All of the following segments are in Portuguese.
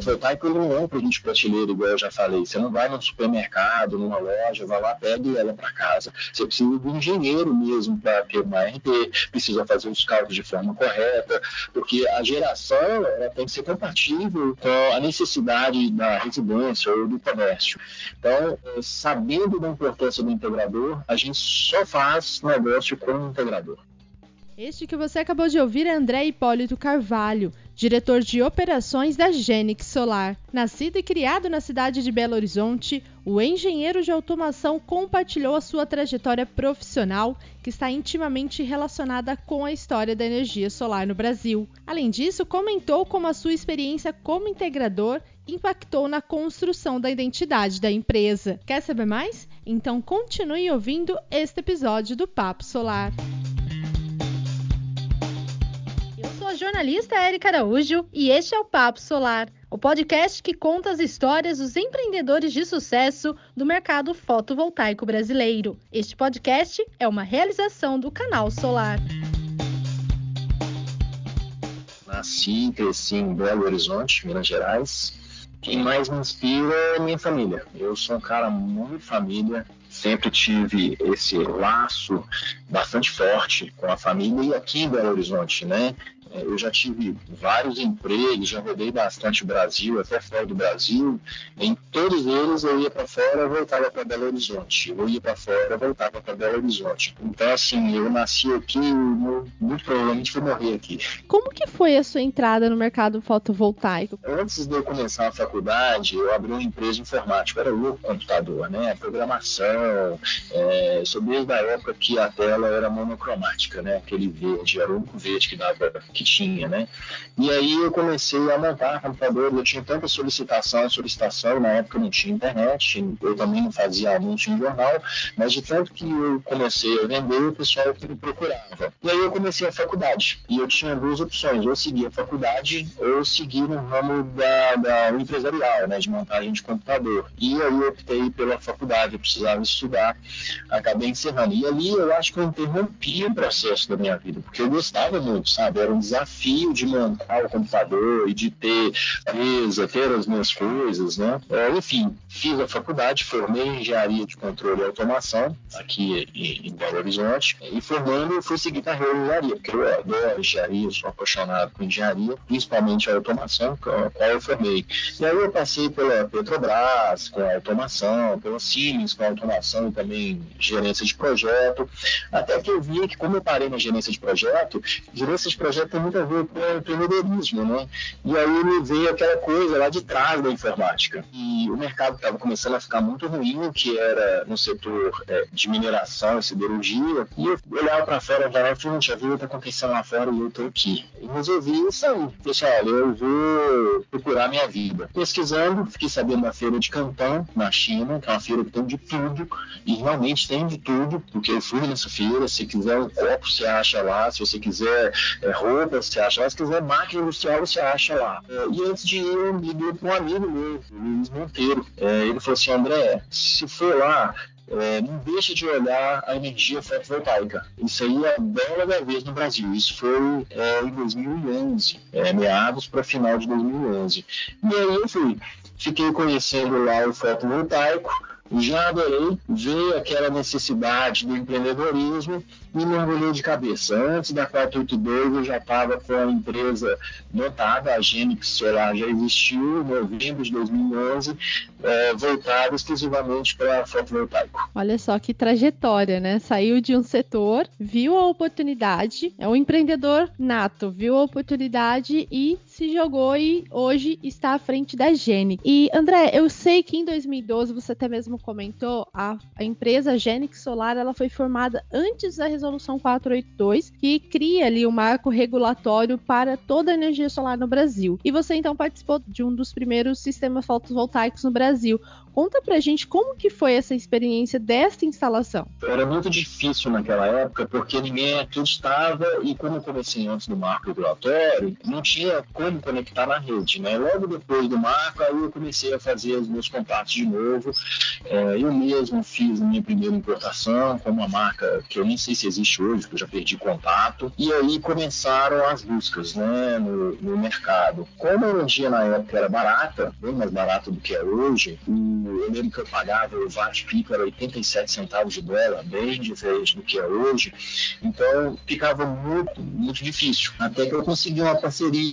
fotovoltaico ele não é um produto de prateleira, igual eu já falei. Você não vai no supermercado, numa loja, vai lá, pega ela para casa. Você precisa de um engenheiro mesmo para ter uma RT, precisa fazer os cálculos de forma correta, porque a geração ela tem que ser compatível com a necessidade da residência ou do comércio. Então, eh, sabendo da importância do integrador, a gente só faz negócio com o integrador. Este que você acabou de ouvir é André Hipólito Carvalho, diretor de operações da Genix Solar. Nascido e criado na cidade de Belo Horizonte, o engenheiro de automação compartilhou a sua trajetória profissional, que está intimamente relacionada com a história da energia solar no Brasil. Além disso, comentou como a sua experiência como integrador impactou na construção da identidade da empresa. Quer saber mais? Então continue ouvindo este episódio do Papo Solar jornalista Érica Araújo e este é o Papo Solar, o podcast que conta as histórias dos empreendedores de sucesso do mercado fotovoltaico brasileiro. Este podcast é uma realização do canal Solar. Nasci e cresci em Belo Horizonte, Minas Gerais. Quem mais me inspira é minha família. Eu sou um cara muito família, sempre tive esse laço bastante forte com a família e aqui em Belo Horizonte, né? É, eu já tive vários empregos, já rodei bastante o Brasil, até fora do Brasil. Em todos eles eu ia para fora, voltava para Belo Horizonte. Eu ia para fora, voltava para Belo Horizonte. Então, assim, eu nasci aqui, eu, muito provavelmente vou morrer aqui. Como que foi a sua entrada no mercado fotovoltaico? Antes de eu começar a faculdade, eu abri uma empresa informática, era louco computador, né? Programação, é, sou a época que a tela era monocromática, né? Aquele verde, era o único verde que dava que tinha, né? E aí eu comecei a montar computadores, eu tinha tanta solicitação, solicitação, na época não tinha internet, eu também não fazia anúncio em jornal, mas de tanto que eu comecei a vender, o pessoal que me procurava. E aí eu comecei a faculdade, e eu tinha duas opções, ou seguir a faculdade, ou seguir no ramo da, da empresarial, né, de montagem de computador. E aí eu optei pela faculdade, eu precisava estudar, acabei encerrando. E ali eu acho que eu interrompi o processo da minha vida, porque eu gostava muito, sabe? Era um desafio de montar o computador e de ter mesa, ter as minhas coisas, né? É, enfim, fiz a faculdade, formei em engenharia de controle e automação aqui em Belo Horizonte e formando fui seguir carreira em engenharia, porque eu adoro engenharia, sou apaixonado por engenharia, principalmente a automação, com a qual eu formei. E aí eu passei pela Petrobras com a automação, pela Siemens com a automação e também gerência de projeto, até que eu vi que como eu parei na gerência de projeto, gerência de projeto tem muito a ver com empreendedorismo, né? E aí me veio aquela coisa lá de trás da informática. E o mercado estava começando a ficar muito ruim, que era no setor é, de mineração e siderurgia. E eu olhava para fora e falava, gente, a vida está acontecendo lá fora e eu estou aqui. E resolvi sair. Pessoal, eu vou procurar minha vida. Pesquisando, fiquei sabendo da feira de Cantão, na China, que é uma feira que tem de tudo. E realmente tem de tudo, porque eu fui nessa feira. Se quiser um copo, você acha lá. Se você quiser é, roupa, você acha lá. Se quiser máquina industrial, você acha lá. É, e antes de ir, eu liguei para um amigo meu, Luiz Monteiro. É, ele falou assim: André, se for lá, é, não deixe de olhar a energia fotovoltaica. Isso aí é a bela da vez no Brasil. Isso foi é, em 2011, é, meados para final de 2011. E aí eu fui. Fiquei conhecendo lá o fotovoltaico, já adorei ver aquela necessidade do empreendedorismo e mergulhei de cabeça. Antes da 482 eu já estava com a empresa montada, a Genix Solar já existiu, em novembro de 2011, é, voltada exclusivamente para fotovoltaico. Olha só que trajetória, né? Saiu de um setor, viu a oportunidade, é um empreendedor nato, viu a oportunidade e se jogou e hoje está à frente da Genix. E André, eu sei que em 2012 você até mesmo comentou, a, a empresa Genix Solar ela foi formada antes da Resolução 482, que cria ali o um marco regulatório para toda a energia solar no Brasil. E você então participou de um dos primeiros sistemas fotovoltaicos no Brasil. Conta pra gente como que foi essa experiência desta instalação. Era muito difícil naquela época, porque ninguém acreditava, e como eu comecei antes do marco regulatório, não tinha como me conectar na rede, né? Logo depois do marco, aí eu comecei a fazer os meus contatos de novo. É, eu mesmo fiz a minha primeira importação com uma marca que eu nem sei se existe hoje, porque eu já perdi contato. E aí começaram as buscas, né, no, no mercado. Como a energia na época era barata, bem mais barata do que é hoje, eu lembro que eu pagava o VAT pico era 87 centavos de dólar, bem diferente do que é hoje. Então ficava muito, muito difícil. Até que eu consegui uma parceria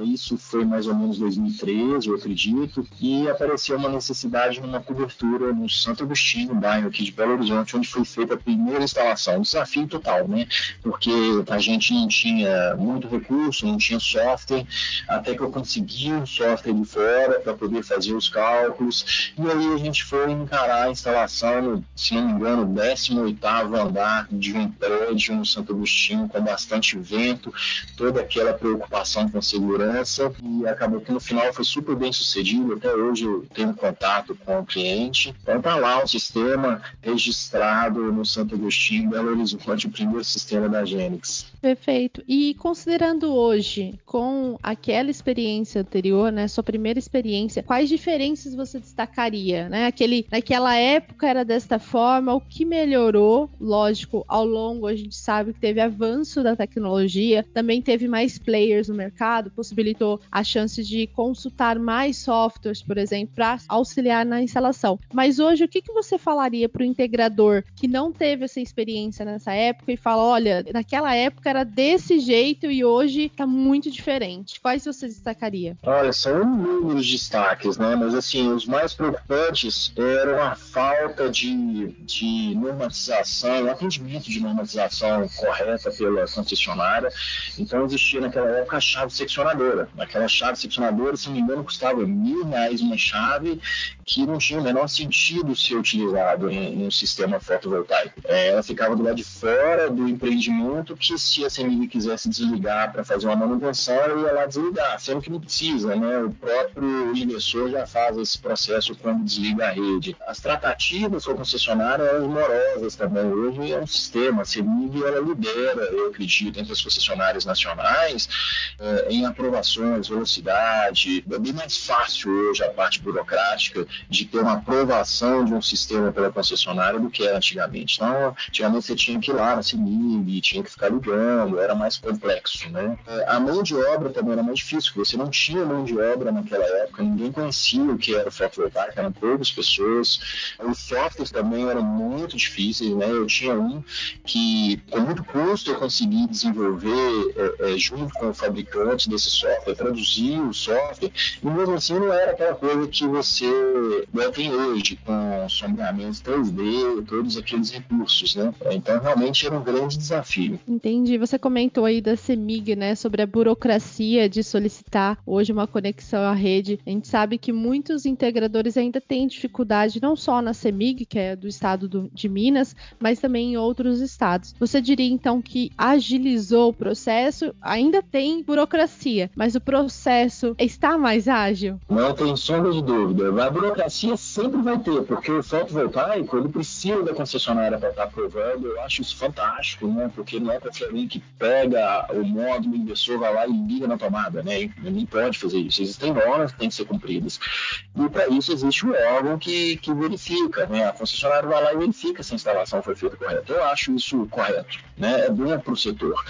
isso foi mais ou menos 2013, eu acredito, e apareceu uma necessidade numa cobertura no Santo Agostinho, bairro aqui de Belo Horizonte, onde foi feita a primeira instalação. Um desafio total, né? Porque a gente não tinha muito recurso, não tinha software, até que eu consegui um software de fora para poder fazer os cálculos, e aí a gente foi encarar a instalação, no, se não me engano, 18 andar de um prédio no Santo Agostinho, com bastante vento, toda aquela preocupação com segurança segurança e acabou que no final foi super bem sucedido. Até hoje eu tenho contato com o cliente. Então tá lá o sistema registrado no Santo Agostinho, Belo Horizonte, o primeiro sistema da Genix. Perfeito. E considerando hoje, com aquela experiência anterior, né, sua primeira experiência, quais diferenças você destacaria? Né? Aquele, naquela época era desta forma, o que melhorou? Lógico, ao longo a gente sabe que teve avanço da tecnologia, também teve mais players no mercado, possibilitou a chance de consultar mais softwares, por exemplo, para auxiliar na instalação. Mas hoje, o que, que você falaria para o integrador que não teve essa experiência nessa época e fala: olha, naquela época era desse jeito e hoje está muito diferente? Quais você destacaria? Olha, são inúmeros destaques, né? Mas assim, os mais preocupantes eram a falta de, de normatização, o atendimento de normatização correta pela concessionária. Então existia naquela época a chave seccionadora seccionadora. Aquela chave seccionadora, se não me engano, custava mil reais uma chave que não tinha o menor sentido ser utilizado em, em um sistema fotovoltaico. É, ela ficava do lado de fora do empreendimento que se a CEMIG quisesse desligar para fazer uma manutenção, ela ia lá desligar, sendo que não precisa, né? O próprio inversor já faz esse processo quando desliga a rede. As tratativas com a concessionária eram morosas também. Hoje é um sistema, a CEMIG ela lidera, eu acredito, entre as concessionárias nacionais é, em aprovações, velocidade. É bem mais fácil hoje a parte burocrática de ter uma aprovação de um sistema pela concessionária do que era antigamente. Então, antigamente você tinha que ir lá na CIMIG, tinha que ficar ligando, era mais complexo, né? É, a mão de obra também era mais difícil, você não tinha mão de obra naquela época, ninguém conhecia o que era fotovoltaico, eram poucas pessoas. Os softwares também eram muito difíceis, né? Eu tinha um que, com muito custo, eu consegui desenvolver é, é, junto com o fabricante desse software, traduzir o software, e mesmo assim não era aquela coisa que você tem hoje, com sombreamento 3D, todos aqueles recursos, né? Então realmente era um grande desafio. Entendi. Você comentou aí da CEMIG, né, sobre a burocracia de solicitar hoje uma conexão à rede. A gente sabe que muitos integradores ainda têm dificuldade, não só na CEMIG, que é do estado do, de Minas, mas também em outros estados. Você diria então que agilizou o processo? Ainda tem burocracia, mas o processo está mais ágil? Não tem sombra de dúvida. A burocracia sempre vai ter, porque o fotovoltaico ele precisa da concessionária para estar aprovando. Eu acho isso fantástico, né? Porque não é qualquer um que pega o módulo, o inversor vai lá e liga na tomada, né? Nem pode fazer isso. Existem normas que têm que ser cumpridas. E para isso existe um órgão que, que verifica, né? A concessionária vai lá e verifica se a instalação foi feita correta. Eu acho isso correto, né? É bom para o setor.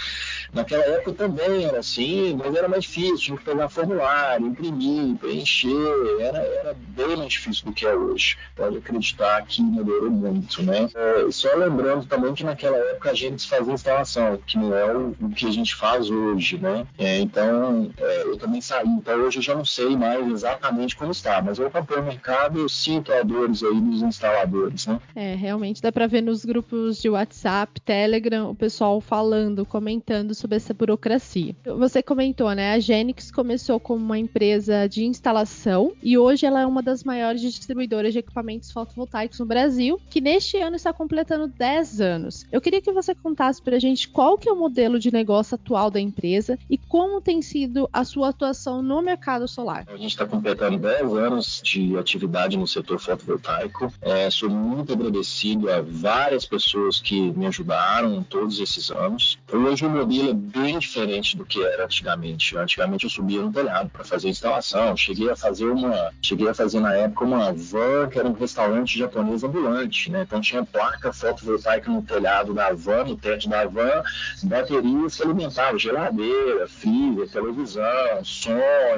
Naquela época também era assim, mas era mais difícil, tinha que pegar formulário, imprimir, preencher, era, era bem mais difícil do que é hoje. Pode acreditar que melhorou muito, né? É, só lembrando também que naquela época a gente fazia instalação, que não é o, o que a gente faz hoje, né? É, então, é, eu também saí, então hoje eu já não sei mais exatamente como está, mas eu acompanho o mercado, eu sinto a dores aí dos instaladores, né? É, realmente dá para ver nos grupos de WhatsApp, Telegram, o pessoal falando, comentando sobre essa burocracia. Você comentou, né? A Genix começou como uma empresa de instalação e hoje ela é uma das maiores distribuidoras de equipamentos fotovoltaicos no Brasil, que neste ano está completando 10 anos. Eu queria que você contasse para a gente qual que é o modelo de negócio atual da empresa e como tem sido a sua atuação no mercado solar. A gente está completando 10 anos de atividade no setor fotovoltaico. É, sou muito agradecido a várias pessoas que me ajudaram todos esses anos. Hoje o modelo energia bem diferente do que era antigamente. Antigamente eu subia no telhado para fazer instalação, cheguei a fazer uma, cheguei a fazer na época uma van que era um restaurante japonês ambulante, né? Então tinha placa fotovoltaica no telhado da van, no teto da van, baterias que alimentavam geladeira, freezer, televisão, som,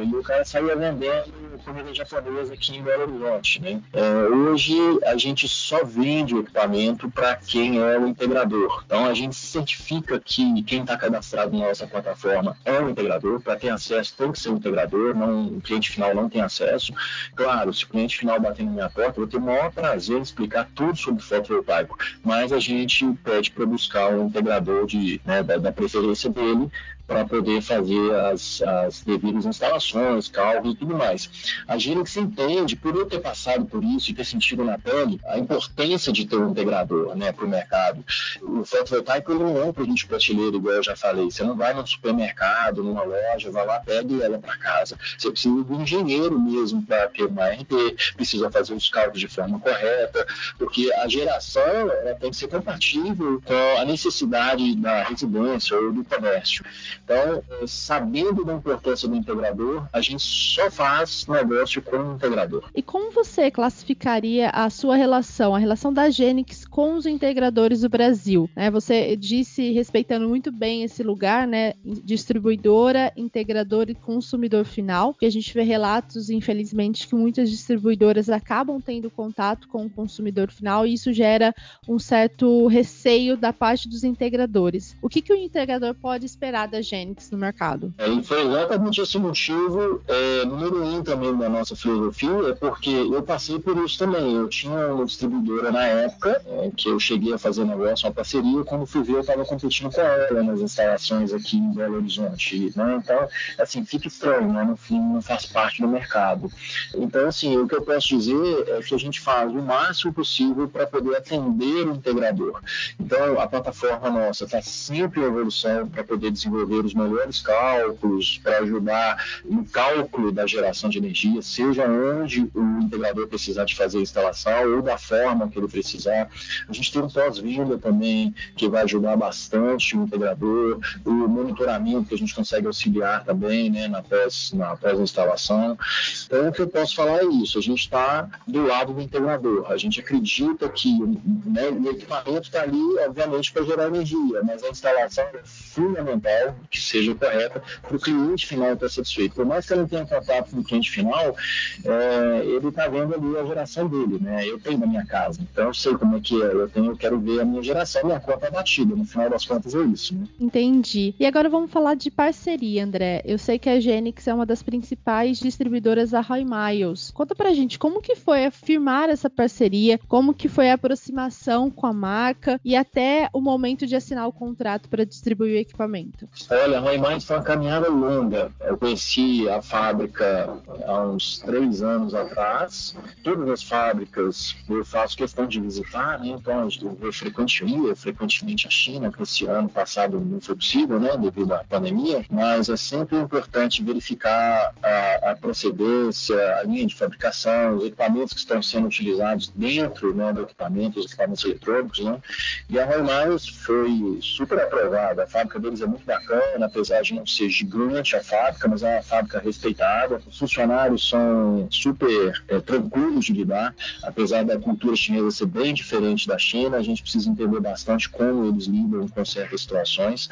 e o cara saía vendendo comida japonesa aqui em Belo Horizonte, né? É, hoje a gente só vende o equipamento para quem é o integrador. Então a gente certifica que quem está cadastrado na nossa plataforma é o integrador. Para ter acesso tem que ser o integrador, não, o cliente final não tem acesso. Claro, se o cliente final bater na minha porta, eu vou ter o maior prazer em explicar tudo sobre fotovoltaico, mas a gente pede para buscar um integrador de, né, da, da preferência dele para poder fazer as, as, devidas instalações, cálculos e tudo mais. A Genix entende, por eu ter passado por isso e ter sentido na pele, a importância de ter um integrador né, para o mercado. O fotovoltaico não é um produto prateleira, igual eu já falei. Você não vai num supermercado, numa loja, vai lá, pega ela para casa. Você precisa de um engenheiro mesmo para ter uma RT, precisa fazer os cálculos de forma correta, porque a geração ela tem que ser compatível com a necessidade da residência ou do comércio. Então, sabendo da importância do integrador, a gente só faz negócio com o integrador. E como você classificaria a sua relação, a relação da Genix com os integradores do Brasil? Né, você disse, respeitando muito bem esse lugar, né, distribuidora, integrador e consumidor final, que a gente vê relatos, infelizmente, que muitas distribuidoras acabam tendo contato com o consumidor final e isso gera um certo receio da parte dos integradores. O que, que o integrador pode esperar da Genix no mercado? É, e foi exatamente esse motivo, é, número um também da nossa filosofia, é porque eu passei por isso também. Eu tinha uma distribuidora na época, é, que eu cheguei a fazer negócio, uma parceria, quando fui ver eu estava competindo com ela nas instalações aqui em Belo Horizonte. Né? Então, assim, fica estranho, né? no fim não faz parte do mercado. Então, assim, o que eu posso dizer é que a gente faz o máximo possível para poder atender o integrador. Então, a plataforma nossa está sempre em evolução para poder desenvolver os melhores cálculos, para ajudar no cálculo da geração de energia, seja onde o integrador precisar de fazer a instalação ou da forma que ele precisar. A gente tem um pós-venda também que vai ajudar bastante o integrador, o monitoramento que a gente consegue auxiliar também né, na pós-instalação. Pós então, o que eu posso falar é isso: a gente está do lado do integrador. A gente acredita que né, o equipamento está ali, obviamente, para gerar energia, mas a instalação é fundamental que seja correta para o cliente final estar satisfeito. Por mais que ele não tenha contato com o cliente final, é, ele está vendo ali a geração dele, né? Eu tenho na minha casa, então eu sei como é que é. Eu, tenho, eu quero ver a minha geração, minha conta é batida. No final das contas é isso, né? Entendi. E agora vamos falar de parceria, André. Eu sei que a Genix é uma das principais distribuidoras da Roy Miles. Conta pra gente como que foi firmar essa parceria, como que foi a aproximação com a marca e até o momento de assinar o contrato para distribuir o equipamento. Olha, a Miles foi uma caminhada longa. Eu conheci a fábrica há uns três anos atrás. Todas as fábricas eu faço questão de visitar, né? Então eu frequentemente ia frequentemente a China, que esse ano passado não foi possível, né? Devido à pandemia. Mas é sempre importante verificar a, a procedência, a linha de fabricação, os equipamentos que estão sendo utilizados dentro né, do equipamento, os equipamentos eletrônicos, né? E a Miles foi super aprovada. A fábrica deles é muito bacana, apesar de não ser gigante a fábrica, mas é uma fábrica respeitada. Os funcionários são super é, tranquilos de lidar, apesar da cultura chinesa ser bem diferente da China, a gente precisa entender bastante como eles lidam com certas situações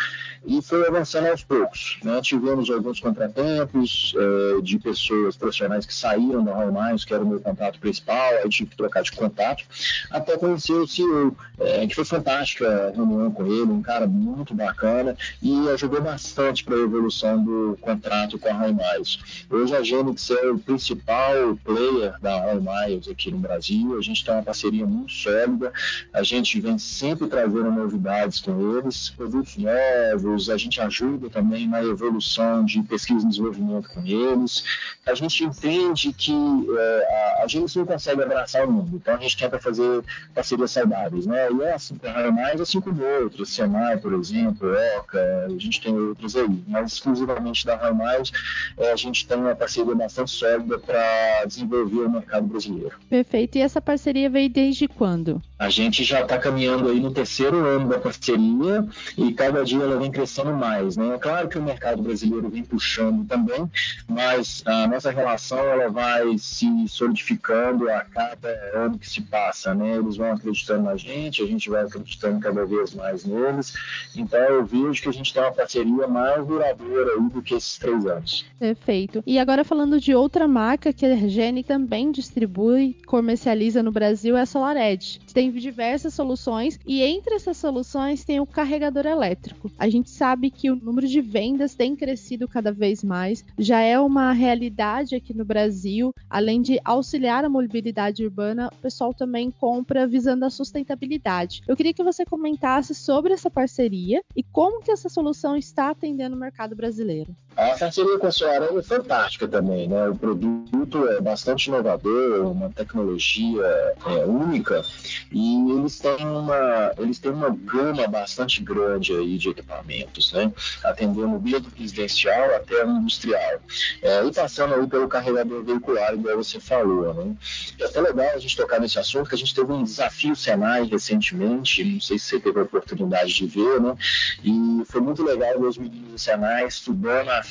e foi avançando aos poucos. Né? Tivemos alguns contratempos é, de pessoas profissionais que saíram da Royal Minds, que era o meu contato principal, aí tive que trocar de contato, até conhecer o CEO, é, que foi fantástica a reunião com ele, um cara muito bacana e ajudou bastante para a evolução do contrato com a Royal Miles. Hoje a Genix é o principal player da Royal Miles aqui no Brasil, a gente tem uma parceria muito sólida, a gente vem sempre trazendo novidades com eles, produtos novos, a gente ajuda também na evolução de pesquisa e desenvolvimento com eles. A gente entende que é, a, a gente não consegue abraçar o mundo, então a gente tenta fazer parcerias saudáveis, né? E é assim com a mais, assim como outros, Senai, por exemplo, Oca, a gente tem outros aí, mas exclusivamente da Ramais, é, a gente tem uma parceria bastante sólida para desenvolver o mercado brasileiro. Perfeito. E essa parceria veio desde quando? A gente já está caminhando aí no terceiro ano da parceria e cada dia ela vem crescendo mais. Né? É claro que o mercado brasileiro vem puxando também, mas a nossa relação ela vai se solidificando a cada ano que se passa. Né? Eles vão acreditando na gente, a gente vai acreditando cada vez mais neles. Então eu vejo que a gente tem uma parceria mais duradoura aí do que esses três anos. Perfeito. E agora falando de outra marca que a Gene também distribui, comercializa no Brasil, é a SolarEdge. Tem diversas soluções e entre essas soluções tem o carregador elétrico. A gente sabe que o número de vendas tem crescido cada vez mais, já é uma realidade aqui no Brasil. Além de auxiliar a mobilidade urbana, o pessoal também compra visando a sustentabilidade. Eu queria que você comentasse sobre essa parceria e como que essa solução está atendendo o mercado brasileiro. A parceria com a Soarama é fantástica também, né? O produto é bastante inovador, uma tecnologia é, única e eles têm uma eles têm uma gama bastante grande aí de equipamentos, né? Atendendo desde o residencial até o industrial é, e passando aí pelo carregador veicular, igual você falou, né? É até legal a gente tocar nesse assunto que a gente teve um desafio Senai recentemente, não sei se você teve a oportunidade de ver, né? E foi muito legal ver os meninos do Senai estudando a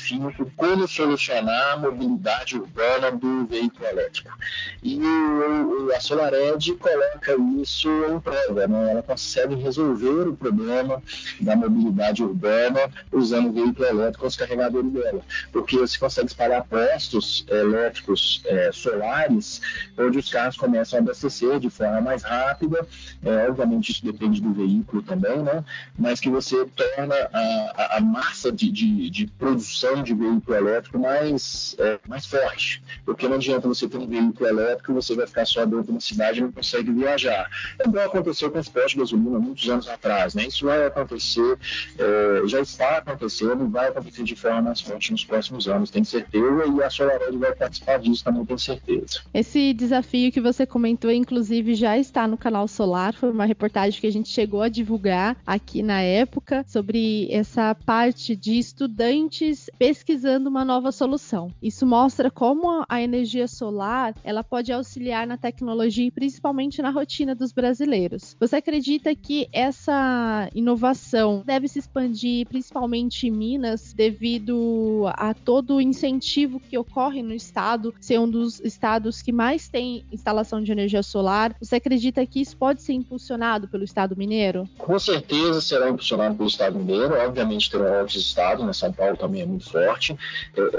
como solucionar a mobilidade urbana do veículo elétrico. E a SolarEd coloca isso em prova, né? ela consegue resolver o problema da mobilidade urbana usando o veículo elétrico os carregadores dela, porque você consegue espalhar postos elétricos é, solares onde os carros começam a abastecer de forma mais rápida, é, obviamente isso depende do veículo também, né? mas que você torna a, a, a massa de, de, de produção de veículo elétrico mais, é, mais forte. Porque não adianta você ter um veículo elétrico e você vai ficar só dentro de uma cidade e não consegue viajar. É igual aconteceu com os postos de gasolina muitos anos atrás. Né? Isso vai acontecer, é, já está acontecendo e vai acontecer de forma mais forte nos próximos anos, tenho certeza, e a SolarEd vai participar disso também, tenho certeza. Esse desafio que você comentou, inclusive, já está no canal Solar, foi uma reportagem que a gente chegou a divulgar aqui na época sobre essa parte de estudantes pesquisando uma nova solução. Isso mostra como a energia solar ela pode auxiliar na tecnologia e principalmente na rotina dos brasileiros. Você acredita que essa inovação deve se expandir principalmente em Minas devido a todo o incentivo que ocorre no estado, ser um dos estados que mais tem instalação de energia solar? Você acredita que isso pode ser impulsionado pelo estado mineiro? Com certeza será impulsionado pelo estado mineiro. Obviamente terão outros estados, né? São Paulo também é muito forte.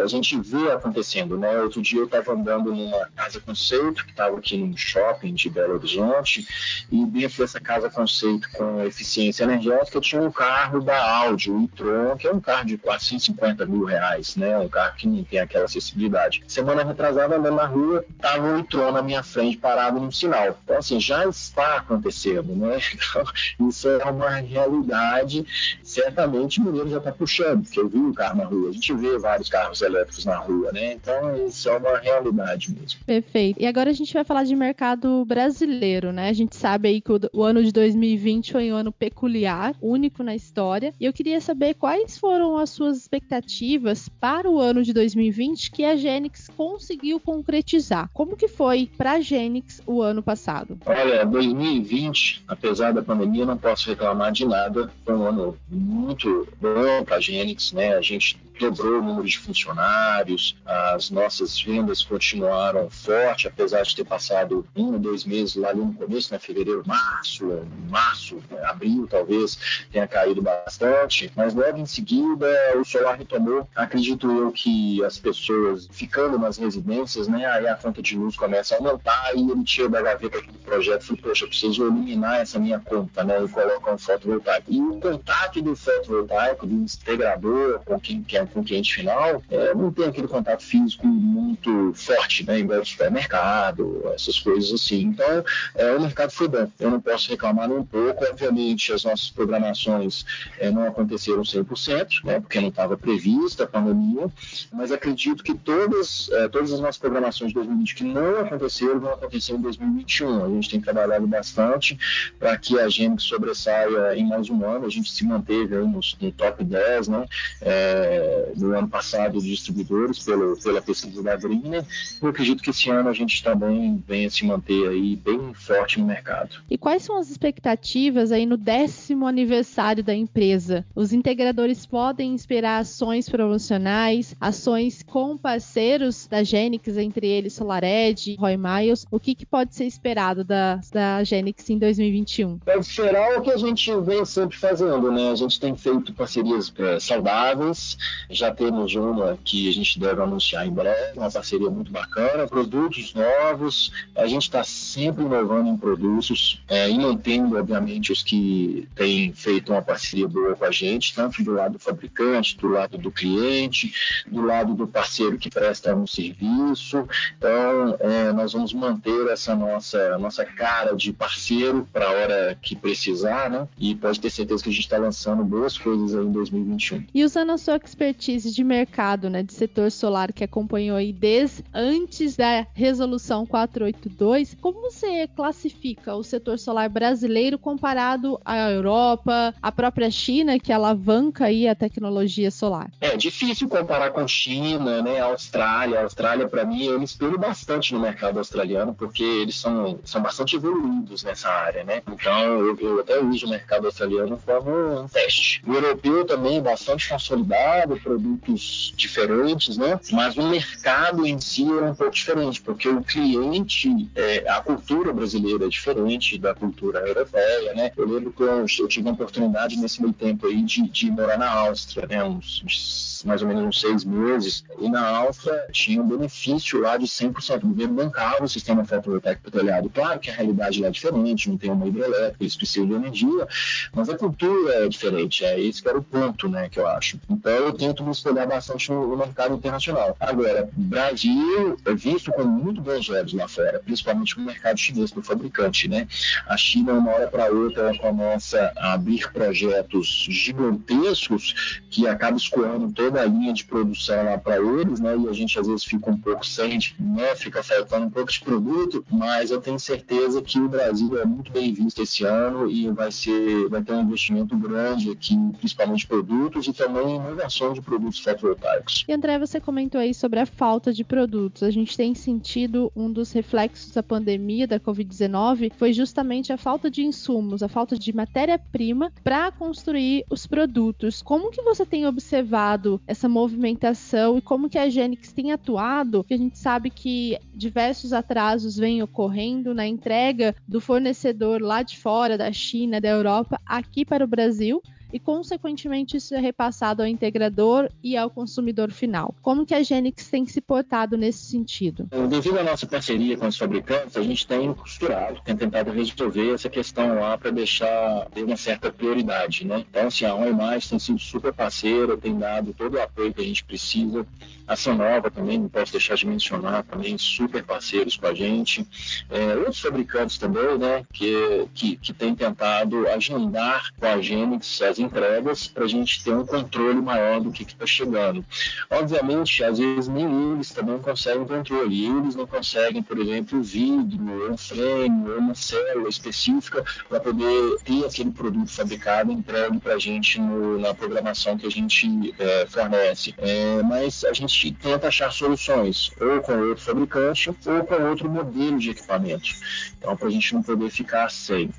A gente vê acontecendo, né? Outro dia eu estava andando numa casa conceito que estava aqui num shopping de Belo Horizonte e dentro dessa casa conceito com eficiência energética tinha um carro da Audi, o e-tron, que é um carro de 450 mil reais, né? Um carro que não tem aquela acessibilidade. Semana retrasada andando na rua estava um e-tron na minha frente parado num sinal. Então assim já está acontecendo, né? Então, isso é uma realidade. Certamente o Mineiro já está puxando, porque eu vi o carro na rua gente vê vários carros elétricos na rua, né? Então isso é uma realidade mesmo. Perfeito. E agora a gente vai falar de mercado brasileiro, né? A gente sabe aí que o, o ano de 2020 foi um ano peculiar, único na história. E eu queria saber quais foram as suas expectativas para o ano de 2020 que a Genix conseguiu concretizar. Como que foi para a Genix o ano passado? Olha, 2020, apesar da pandemia, não posso reclamar de nada. Foi um ano muito bom para a Genix, né? A gente dobrou o número de funcionários, as nossas vendas continuaram forte, apesar de ter passado um ou dois meses lá no começo, né, fevereiro, março, março, abril talvez tenha caído bastante, mas logo em seguida o solar retomou. Acredito eu que as pessoas ficando nas residências, né, aí a conta de luz começa a aumentar e ele tira da gaveta do projeto falou, poxa, eu preciso eliminar essa minha conta, né, e coloca um fotovoltaico. E o contato do fotovoltaico, do integrador, com quem quer com o cliente final, é, não tem aquele contato físico muito forte, né, igual supermercado, essas coisas assim. Então, é, o mercado foi bom. Eu não posso reclamar um pouco. Obviamente, as nossas programações é, não aconteceram 100%, né, porque não estava prevista a pandemia, mas acredito que todas, é, todas as nossas programações de 2020 que não aconteceram vão acontecer em 2021. A gente tem trabalhado bastante para que a Gênesis sobressaia em mais um ano. A gente se manteve aí no, no top 10, né? É, no ano passado de distribuidores pelo, pela pesquisa da Greener. Eu acredito que esse ano a gente também venha se manter aí bem forte no mercado. E quais são as expectativas aí no décimo aniversário da empresa? Os integradores podem esperar ações promocionais, ações com parceiros da Genix, entre eles SolarEdge, Roy Miles. O que, que pode ser esperado da, da Genix em 2021? Pode esperar o que a gente vem sempre fazendo, né? A gente tem feito parcerias é, saudáveis, já temos uma que a gente deve anunciar em breve, uma parceria muito bacana, produtos novos, a gente está sempre inovando em produtos é, e mantendo, obviamente, os que têm feito uma parceria boa com a gente, tanto do lado do fabricante, do lado do cliente, do lado do parceiro que presta um serviço. Então, é, nós vamos manter essa nossa, nossa cara de parceiro para a hora que precisar, né? E pode ter certeza que a gente está lançando boas coisas aí em 2021. E usando a sua expertise de mercado, né, de setor solar que acompanhou aí desde antes da resolução 482, como você classifica o setor solar brasileiro comparado à Europa, à própria China, que alavanca aí a tecnologia solar? É difícil comparar com China, né, Austrália. A Austrália, para mim, eu me espelho bastante no mercado australiano, porque eles são, são bastante evoluídos nessa área, né? Então, eu, eu até uso o mercado australiano como um teste. O europeu também bastante consolidado, produtos diferentes, né? Mas o mercado em si é um pouco diferente, porque o cliente, é, a cultura brasileira é diferente da cultura europeia, né? Eu lembro que eu, eu tive a oportunidade nesse meio tempo aí de, de morar na Áustria, né? Uns, mais ou menos uns seis meses. E na Áustria tinha um benefício lá de 100%. O governo bancava o sistema fotovoltaico petrolhado. Claro que a realidade lá é diferente, não tem uma hidrelétrica, eles precisam de energia, mas a cultura é diferente. É esse que era o ponto, né, que eu acho. Então eu tento me espelhar bastante no, mercado internacional. Agora, Brasil é visto com muito bons olhos lá fora, principalmente no mercado chinês, do fabricante, né? A China, uma hora para outra, começa a abrir projetos gigantescos que acabam escoando toda a linha de produção lá para eles, né? E a gente às vezes fica um pouco sem, né? Fica faltando um pouco de produto, mas eu tenho certeza que o Brasil é muito bem visto esse ano e vai ser, vai ter um investimento grande aqui, principalmente produtos e também inovação de produtos fotovoltaicos. E André, você comentou aí sobre a falta de produtos. A gente tem sentido um dos reflexos da pandemia da Covid-19 foi justamente a falta de insumos, a falta de matéria-prima para construir os produtos. Como que você tem observado essa movimentação e como que a Genix tem atuado? Que a gente sabe que diversos atrasos vêm ocorrendo na entrega do fornecedor lá de fora, da China, da Europa, aqui para o Brasil e, consequentemente, isso é repassado ao integrador e ao consumidor final. Como que a Genix tem se portado nesse sentido? Devido à nossa parceria com os fabricantes, a gente tem costurado, tem tentado resolver essa questão lá para deixar ter uma certa prioridade, né? Então, assim, a Oi Mais tem sido super parceira, tem dado todo o apoio que a gente precisa. A Sonova também, não posso deixar de mencionar, também super parceiros com a gente. É, outros fabricantes também, né, que, que, que têm tentado agendar com a Genix as entregas para a gente ter um controle maior do que está chegando. Obviamente, às vezes nem eles também conseguem controle. Eles não conseguem, por exemplo, vidro, um frame, uma célula específica para poder ter aquele produto fabricado entregue para a gente no, na programação que a gente é, fornece. É, mas a gente tenta achar soluções, ou com outro fabricante, ou com outro modelo de equipamento. Então, para a gente não poder ficar sem.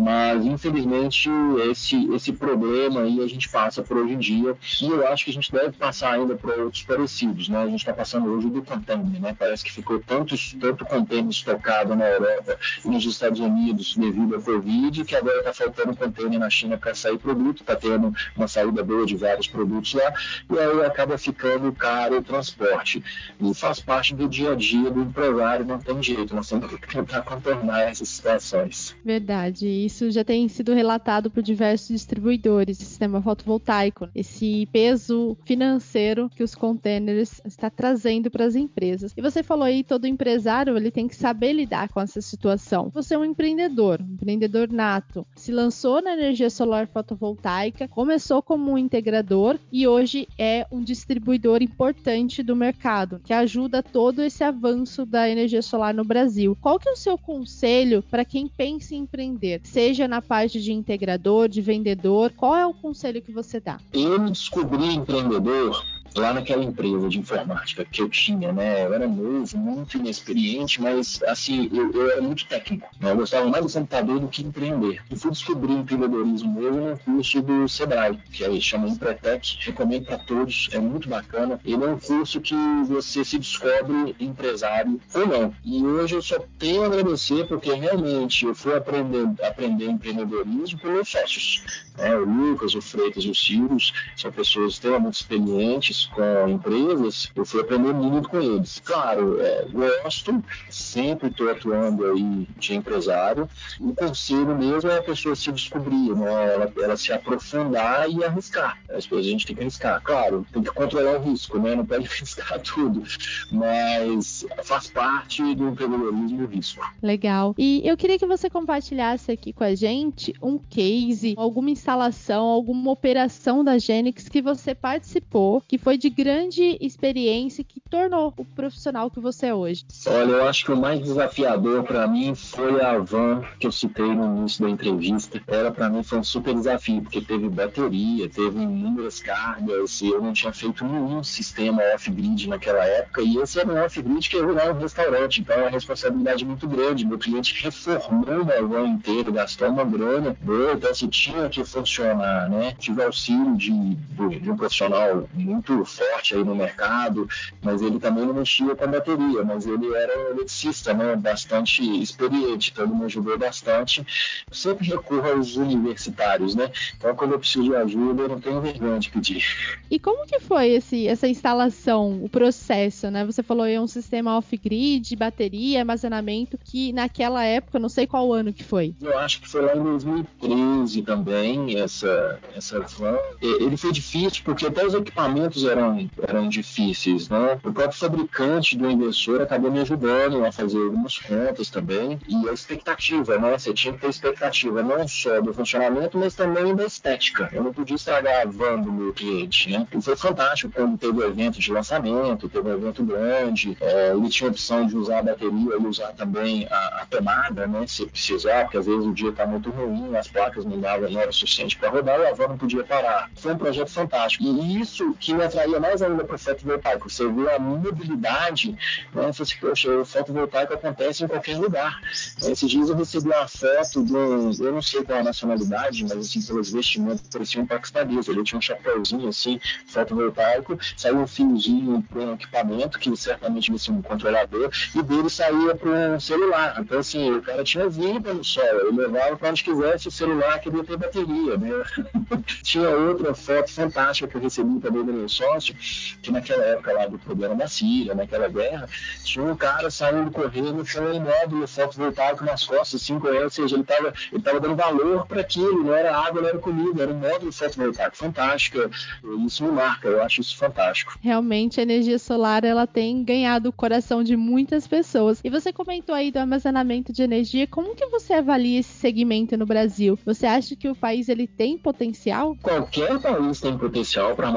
Mas, infelizmente, esse, esse problema aí a gente passa por hoje em dia e eu acho que a gente deve passar ainda para outros parecidos, né? A gente está passando hoje do container, né? Parece que ficou tanto, tanto container estocado na Europa e nos Estados Unidos devido à Covid que agora está faltando container na China para sair produto, está tendo uma saída boa de vários produtos lá e aí acaba ficando caro o transporte. E faz parte do dia a dia do empresário, não tem jeito, nós temos que tentar contornar essas situações. Verdade isso já tem sido relatado por diversos distribuidores de sistema fotovoltaico. Esse peso financeiro que os containers está trazendo para as empresas. E você falou aí, todo empresário ele tem que saber lidar com essa situação. Você é um empreendedor, um empreendedor nato, se lançou na energia solar fotovoltaica, começou como um integrador e hoje é um distribuidor importante do mercado, que ajuda todo esse avanço da energia solar no Brasil. Qual que é o seu conselho para quem pensa em empreender? Seja na parte de integrador, de vendedor? Qual é o conselho que você dá? Eu descobri empreendedor lá naquela empresa de informática que eu tinha, né? Eu era novo, muito inexperiente, mas assim, eu, eu era muito técnico. Né? Eu gostava mais do computador do que empreender. E fui descobrir empreendedorismo mesmo no curso do Sebrae, que aí chama Empretec. Recomendo para todos, é muito bacana. Ele é um curso que você se descobre empresário ou não. E hoje eu só tenho a agradecer porque realmente eu fui aprender, aprender empreendedorismo meus sócios. Né? O Lucas, o Freitas e o Círios são pessoas extremamente experientes com empresas. Eu fui aprender muito com eles. Claro, é, gosto, sempre estou atuando aí de empresário. O conselho mesmo é a pessoa se descobrir, né? ela, ela se aprofundar e arriscar. As coisas a gente tem que arriscar. Claro, tem que controlar o risco, né? não pode arriscar tudo, mas faz parte do empreendedorismo o risco. Legal. E eu queria que você compartilhasse aqui com a gente um case, alguma instalação, alguma operação da Genix que você participou, que foi de grande experiência, que tornou o profissional que você é hoje. Olha, eu acho que o mais desafiador para mim foi a van que eu citei no início da entrevista. Era para mim foi um super desafio, porque teve bateria, teve inúmeras cargas, e eu não tinha feito nenhum sistema off-grid naquela época, e esse era um off-grid que era um restaurante, então é uma responsabilidade muito grande. Meu cliente reformou a van inteira, gastou uma grana boa, então se tinha que funcionar, né? Tive auxílio de, de um profissional muito forte aí no mercado, mas ele também não mexia com a bateria, mas ele era um eletricista, né? Bastante experiente, então ele me ajudou bastante. Eu sempre recorro aos universitários, né? Então quando eu preciso de ajuda, eu não tenho vergonha de pedir. E como que foi esse, essa instalação, o processo, né? Você falou é um sistema off-grid, bateria, armazenamento, que naquela época, não sei qual ano que foi. Eu acho que foi lá em 2013 também, essa, essa van. Ele foi difícil porque até os equipamentos eram, eram difíceis, né? O próprio fabricante do inversor acabou me ajudando a fazer algumas contas também. E a expectativa, né? Você tinha que ter expectativa não só do funcionamento, mas também da estética. Eu não podia estragar a van do meu cliente, né? E foi fantástico quando teve o evento de lançamento, teve um evento grande. É, ele tinha a opção de usar a bateria e usar também a, a tomada, né? Se precisar, porque às vezes o dia está muito ruim, as placas não davam, não era suficiente para rodar e a van não podia parar. Foi um projeto fantástico. E isso que me atraía mais ainda para o fotovoltaico. Você vê a mobilidade, né? Você, poxa, o fotovoltaico acontece em qualquer lugar. Esses dias eu recebi uma foto de um, eu não sei qual a nacionalidade, mas assim, pelos vestimentos, parecia um paquistanês. Ele tinha um chapéuzinho assim, fotovoltaico, saiu um fiozinho para um equipamento, que certamente devia ser um controlador, e dele saía para um celular. Então, assim, o cara tinha vida no sol, ele levava para onde quisesse o celular que ia ter bateria, né? tinha outra foto fantástica que eu recebi também do meu sócio, que naquela época lá do problema da Síria, naquela guerra, tinha um cara saindo correndo com um módulo fotovoltaico nas costas, assim, correndo, ou seja, ele estava ele tava dando valor para aquilo, não era água, não era comida, era um módulo fotovoltaico. Fantástica, isso me marca, eu acho isso fantástico. Realmente a energia solar, ela tem ganhado o coração de muitas pessoas. E você comentou aí do armazenamento de energia, como que você avalia esse segmento no Brasil? Você acha que o país ele tem potencial? Qualquer país tem potencial para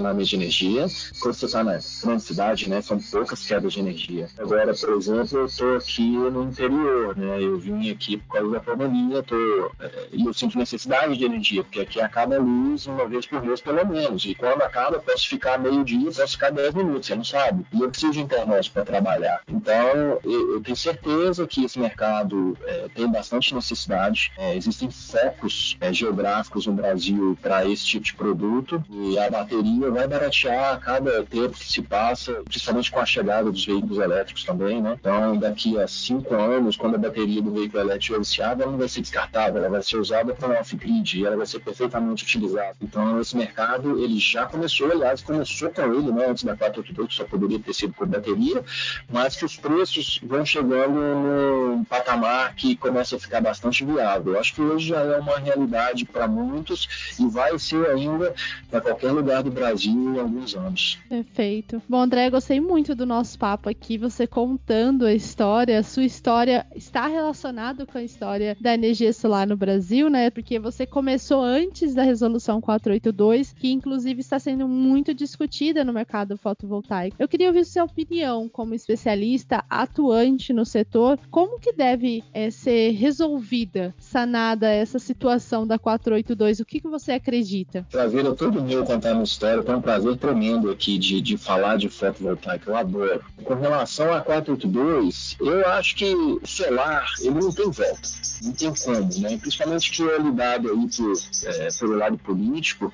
armazenamento de energia. Quando você está na grande cidade, né, são poucas quedas de energia. Agora, por exemplo, eu estou aqui no interior, né, eu vim aqui por causa da pandemia, tô, é, e eu sinto necessidade de energia, porque aqui acaba a luz uma vez por mês, pelo menos. E quando acaba, eu posso ficar meio dia, posso ficar 10 minutos, você não sabe. E eu preciso de internet para trabalhar. Então, eu, eu, tenho certeza que esse mercado é, tem bastante necessidade. É, existem focos é, geográficos no Brasil para esse tipo de produto e a bateria vai baratear a cada tempo que se passa, principalmente com a chegada dos veículos elétricos também, né? Então, daqui a cinco anos, quando a bateria do veículo elétrico é viciada, ela não vai ser descartável, ela vai ser usada para off-grid e ela vai ser perfeitamente utilizada. Então, esse mercado, ele já começou, aliás, começou com ele, né? Antes da 482, que só poderia ter sido por bateria, mas que os preços vão chegando num patamar que começa a ficar bastante viável. Eu acho que hoje já é uma realidade para muitos e vai ser ainda para qualquer lugar do Brasil em alguns anos. Perfeito. Bom, André, gostei muito do nosso papo aqui, você contando a história, a sua história está relacionada com a história da energia solar no Brasil, né? Porque você começou antes da resolução 482, que inclusive está sendo muito discutida no mercado fotovoltaico. Eu queria ouvir sua opinião como especialista atuante no setor, como que deve é, ser resolvida, sanada essa situação da 482? O que, que você acredita? Prazer é todo meu contar uma história eu tenho um prazer tremendo aqui de, de falar de fotovoltaica, eu adoro. Com relação a 482, eu acho que solar, ele não tem volta, não tem como, né? Principalmente que é lidado aí por, é, pelo lado político,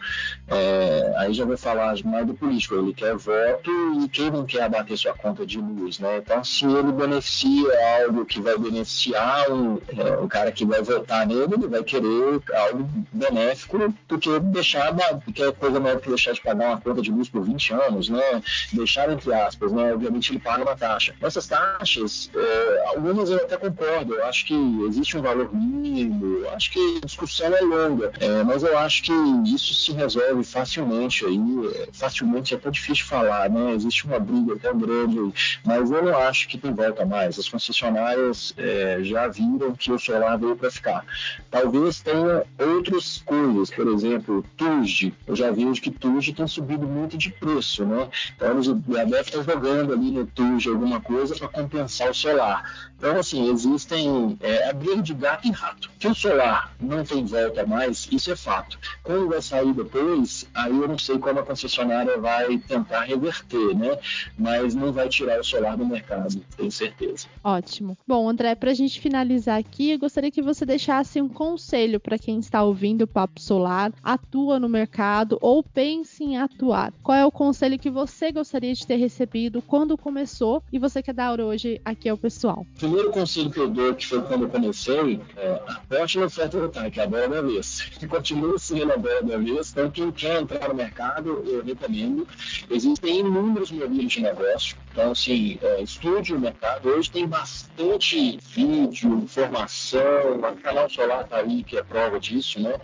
é, aí já vou falar mais do político, ele quer voto e quem não quer abater sua conta de luz, né? Então, se ele beneficia algo que vai beneficiar um, é, o cara que vai votar nele, ele vai querer algo benéfico do que deixar, que é coisa melhor que deixar de pagar uma conta de luz por 20 anos, né? Deixar entre aspas, né? Obviamente ele paga uma taxa. Essas taxas, é, algumas eu até concordo, eu acho que existe um valor mínimo, acho que a discussão é longa, é, mas eu acho que isso se resolve facilmente aí, é, facilmente é até difícil falar, né? Existe uma briga tão grande aí, mas eu não acho que tem volta mais. As concessionárias é, já viram que o solar veio para ficar. Talvez tenha outras coisas, por exemplo, TUSD. Eu já vi que TUSD tem subido muito de preço, né? Então a deve estar jogando ali no TUSD alguma coisa para compensar o solar. Então, assim, existem é, a briga de gato e rato. O solar não tem volta mais, isso é fato. Quando vai sair depois, aí eu não sei como a concessionária vai tentar reverter, né? Mas não vai tirar o solar do mercado, tenho certeza. Ótimo. Bom, André, para a gente finalizar aqui, eu gostaria que você deixasse um conselho para quem está ouvindo o Papo Solar, atua no mercado ou pense em atuar. Qual é o conselho que você gostaria de ter recebido quando começou e você quer dar hoje aqui ao pessoal? O primeiro conselho que eu dou, que foi quando eu comecei, é aposte na oferta do é a bola da vez. Continua sendo a bola da vez. Então, quem quer entrar no mercado, eu recomendo. Existem inúmeros modelos de negócio. Então, assim, é, estude o mercado. Hoje tem bastante vídeo, informação. O canal Solar está aí, que é prova disso, né?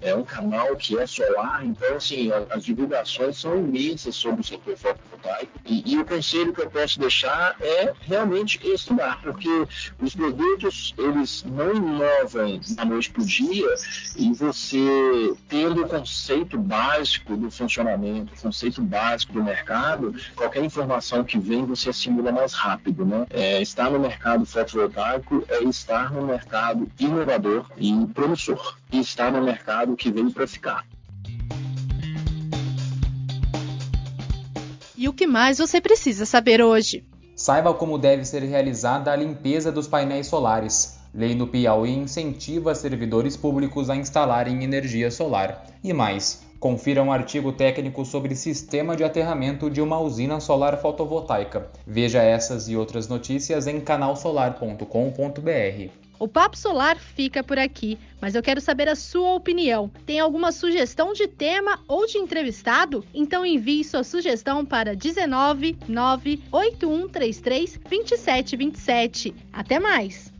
É um canal que é solar. Então, assim, as divulgações são imensas sobre o setor fotovoltaico. E, e o conselho que eu posso deixar é realmente estudar, porque os produtos, eles não inovam da noite para o dia e você, tendo o conceito básico do funcionamento, o conceito básico do mercado, qualquer informação que vem, você assimila mais rápido, né? É, estar no mercado fotovoltaico é estar no mercado inovador e promissor. E estar no mercado que veio para ficar. E o que mais você precisa saber hoje? Saiba como deve ser realizada a limpeza dos painéis solares. Lei do Piauí incentiva servidores públicos a instalarem energia solar. E mais, confira um artigo técnico sobre sistema de aterramento de uma usina solar fotovoltaica. Veja essas e outras notícias em canalsolar.com.br. O Papo Solar fica por aqui, mas eu quero saber a sua opinião. Tem alguma sugestão de tema ou de entrevistado? Então envie sua sugestão para 19 98133 2727. Até mais!